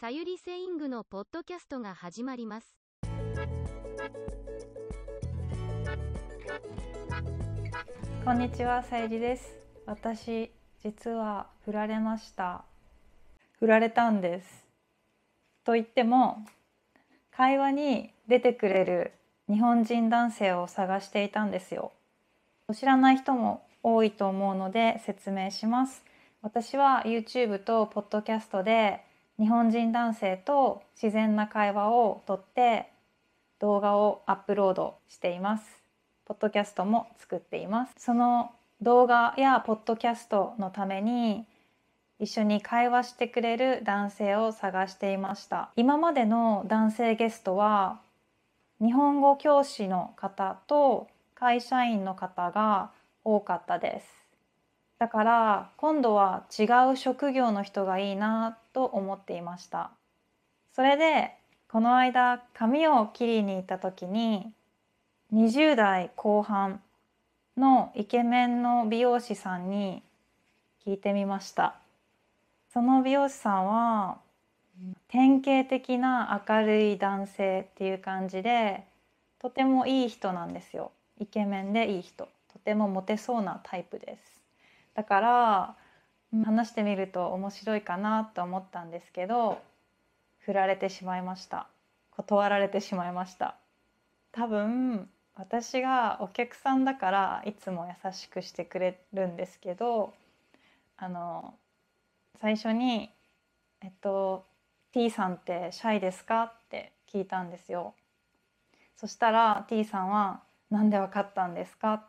さゆりセイングのポッドキャストが始まります。こんにちは、さゆりです。私、実は振られました。振られたんです。と言っても、会話に出てくれる日本人男性を探していたんですよ。知らない人も多いと思うので説明します。私は YouTube と Podcast で日本人男性と自然な会話をとって動画をアップロードしています。ポッドキャストも作っています。その動画やポッドキャストのために一緒に会話してくれる男性を探していました。今までの男性ゲストは日本語教師の方と会社員の方が多かったです。だから今度は違う職業の人がいいなと思っていました。それでこの間髪を切りに行った時に20代後半のイケメンの美容師さんに聞いてみました。その美容師さんは典型的な明るい男性っていう感じでとてもいい人なんですよ。イケメンでいい人。とてもモテそうなタイプです。だから話してみると面白いかなと思ったんですけど振られてしまいました断られてしまいました多分私がお客さんだからいつも優しくしてくれるんですけどあの最初に「えっと T さんってシャイですか?」って聞いたんですよ。そしたら T さんは「なんでわかったんですか?」っ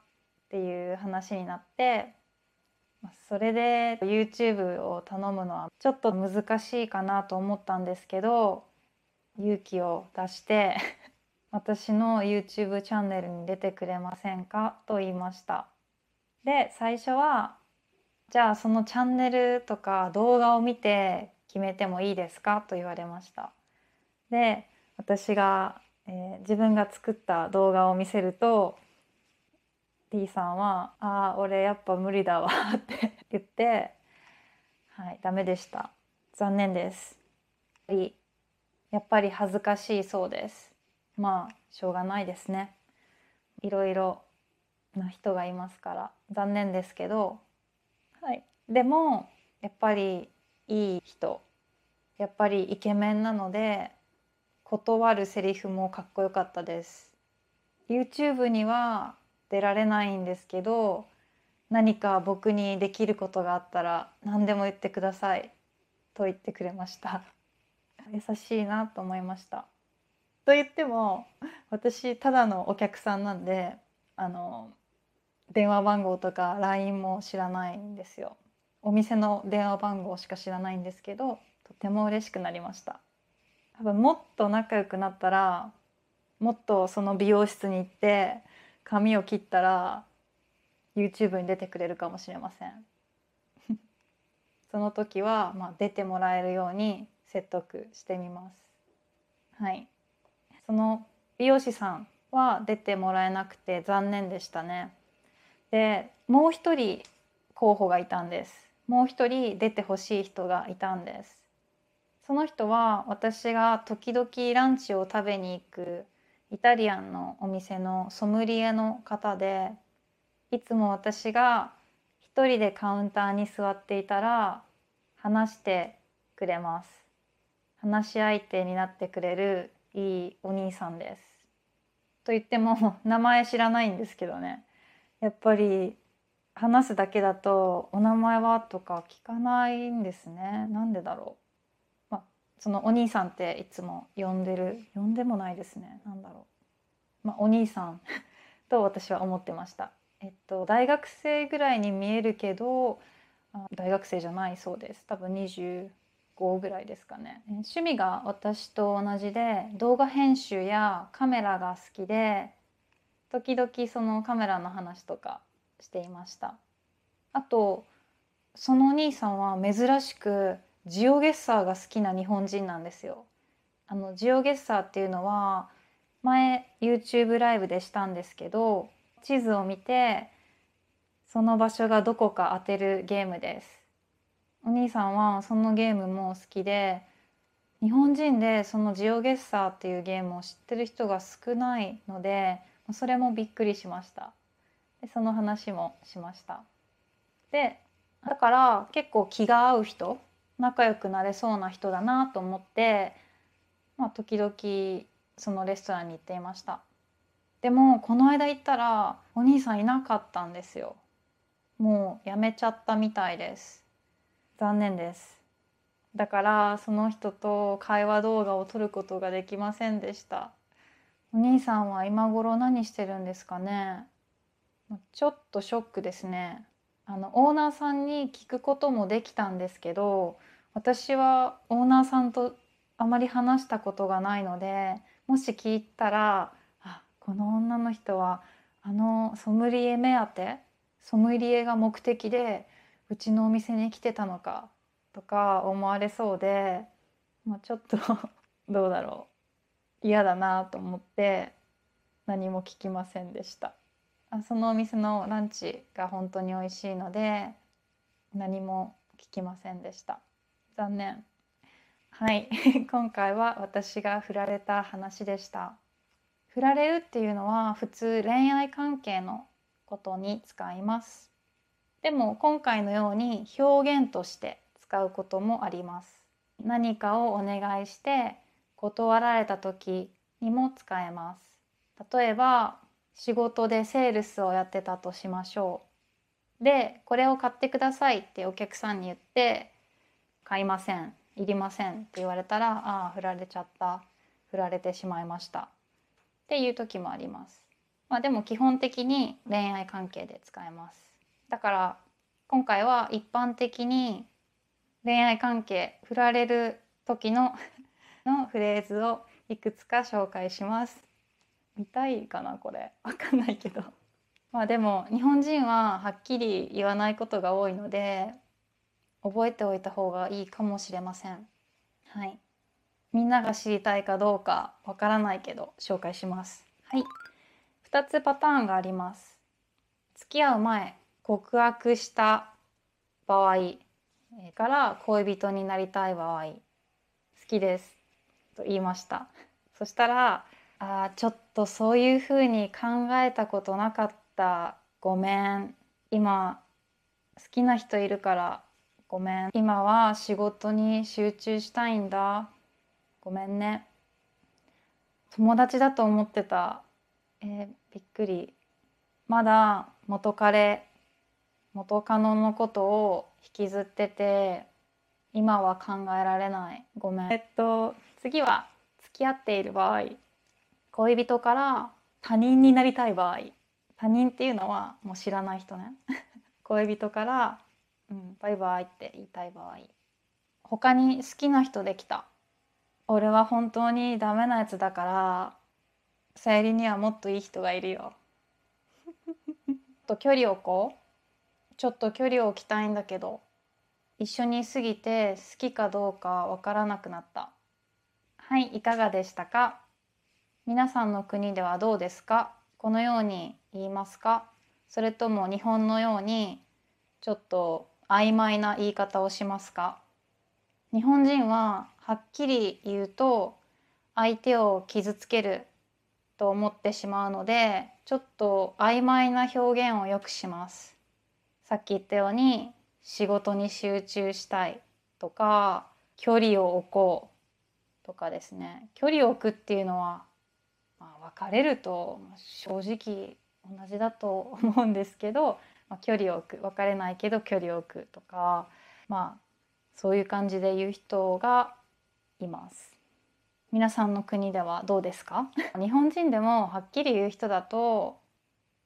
ていう話になってそれで YouTube を頼むのはちょっと難しいかなと思ったんですけど勇気を出して 私の YouTube チャンネルに出てくれませんかと言いました。で最初はじゃあそのチャンネルとか動画を見て決めてもいいですかと言われました。で私が、えー自分が作った動画を見せると T さんは「ああ俺やっぱ無理だわ」って 言ってはいダメでした。残念です。やっぱり恥ずかしいそうです。まあしょうがないですね。いろいろな人がいますから。残念ですけど、はい、でもやっぱりいい人。やっぱりイケメンなので断るセリフもかっこよかったです。YouTube には出られないんですけど何か僕にできることがあったら何でも言ってくださいと言ってくれました。優しいなと思いました。と言っても私ただのお客さんなんであの電話番号とか LINE も知らないんですよ。お店の電話番号しか知らないんですけどとても嬉しくなりました。多分もっと仲良くなったらもっとその美容室に行って髪を切ったら YouTube に出てくれるかもしれません。その時は、まあ、出てもらえるように説得してみます。はい。その美容師さんは出てもらえなくて残念でしたね。でもう一人候補がいたんです。もう一人出てほしい人がいたんです。その人は私が時々ランチを食べに行くイタリアンのお店のソムリエの方でいつも私が一人でカウンターに座っていたら話してくれます。話し相手になってくれるいいお兄さんです。と言っても名前知らないんですけどね。やっぱり話すだけだとお名前は？とか聞かないんですね。なんでだろう、そのお兄さんっていつも呼んでる呼んでもないですね。なんだろう、まあ、お兄さんと私は思ってました。えっと大学生ぐらいに見えるけどあ大学生じゃないそうです。多分25ぐらいですかね。趣味が私と同じで動画編集やカメラが好きで時々そのカメラの話とかしていました。あとそのお兄さんは珍しくジオゲッサーが好きな日本人なんですよ。あのジオゲッサーっていうのは前 YouTube ライブでしたんですけど地図を見てその場所がどこか当てるゲームです。お兄さんはそのゲームも好きで日本人でそのジオゲッサーっていうゲームを知ってる人が少ないのでそれもびっくりしました。でその話もしました。でだから結構気が合う人仲良くなれそうな人だなと思って、まあ、時々そのレストランに行っていました。でもこの間行ったらお兄さんいなかったんですよ。もう辞めちゃったみたいです。残念です。だからその人と会話動画を撮ることができませんでした。お兄さんは今頃何してるんですかね。ちょっとショックですね。あのオーナーさんに聞くこともできたんですけど私はオーナーさんとあまり話したことがないのでもし聞いたらあこの女の人はあのソムリエ目当てソムリエが目的でうちのお店に来てたのかとか思われそうで、まあ、ちょっとどうだろう。嫌だなと思って何も聞きませんでした。そのお店のランチが本当に美味しいので何も聞きませんでした。残念。はい。今回は私が振られた話でした。振られるっていうのは普通恋愛関係のことに使います。でも今回のように表現として使うこともあります。何かをお願いして断られた時にも使えます。例えば仕事でセールスをやってたとしましょう。でこれを買ってくださいってお客さんに言って買いませんいりませんって言われたらああ振られちゃった。振られてしまいました。っていう時もあります。まあでも基本的に恋愛関係で使えます。だから今回は一般的に恋愛関係振られる時の のフレーズをいくつか紹介します。見たいかなこれ。わかんないけど。まあでも日本人ははっきり言わないことが多いので覚えておいた方がいいかもしれません。はい。みんなが知りたいかどうかわからないけど紹介します。はい。2つパターンがあります。付き合う前告白した場合から恋人になりたい場合好きです。と言いました。そしたらあちょっとそういうふうに考えたことなかった。ごめん。今好きな人いるから。ごめん。今は仕事に集中したいんだ。ごめんね。友達だと思ってた。えー、びっくり。まだ元彼元カノのことを引きずってて今は考えられない。ごめん。えっと次は付き合っている場合。恋人から他人になりたい場合他人っていうのはもう知らない人ね。恋人から「うん、バイバイ」って言いたい場合。他に好きな人できた。俺は本当にダメなやつだからさゆりにはもっといい人がいるよ。と距離をこう。ちょっと距離を置きたいんだけど一緒にいすぎて好きかどうかわからなくなった。はいいかがでしたか？皆さんの国ではどうですか？このように言いますか？それとも日本のようにちょっと曖昧な言い方をしますか？日本人ははっきり言うと相手を傷つけると思ってしまうのでちょっと曖昧な表現をよくします。さっき言ったように仕事に集中したいとか距離を置こうとかですね。距離を置くっていうのは、まあ、別れると正直同じだと思うんですけど、まあ、距離を置く別れないけど距離を置くとかまあそういう感じで言う人がいます。皆さんの国ではどうですか？日本人でもはっきり言う人だと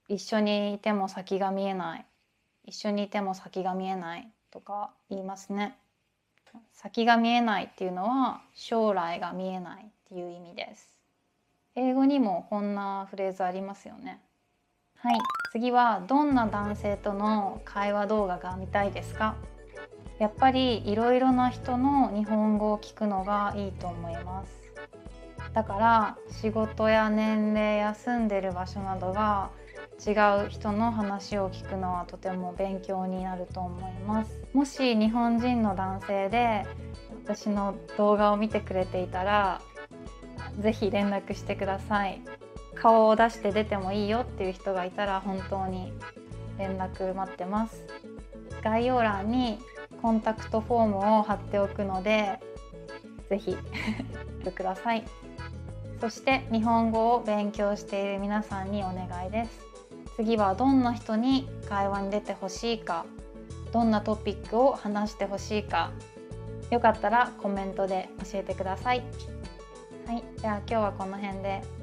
一緒にいても先が見えない一緒にいても先が見えないとか言いますね。先が見えないっていうのは将来が見えないっていう意味です。英語にもこんなフレーズありますよね。はい。次はどんな男性との会話動画が見たいですか？やっぱりいろいろな人の日本語を聞くのがいいと思います。だから仕事や年齢や住んでる場所などが違う人の話を聞くのはとても勉強になると思います。もし日本人の男性で私の動画を見てくれていたら是非連絡してください。顔を出して出てもいいよっていう人がいたら本当に連絡待ってます。概要欄にコンタクトフォームを貼っておくので是非ください。そして日本語を勉強している皆さんにお願いです。次はどんな人に会話に出てほしいかどんなトピックを話してほしいかよかったらコメントで教えてください。はい、では今日はこの辺で。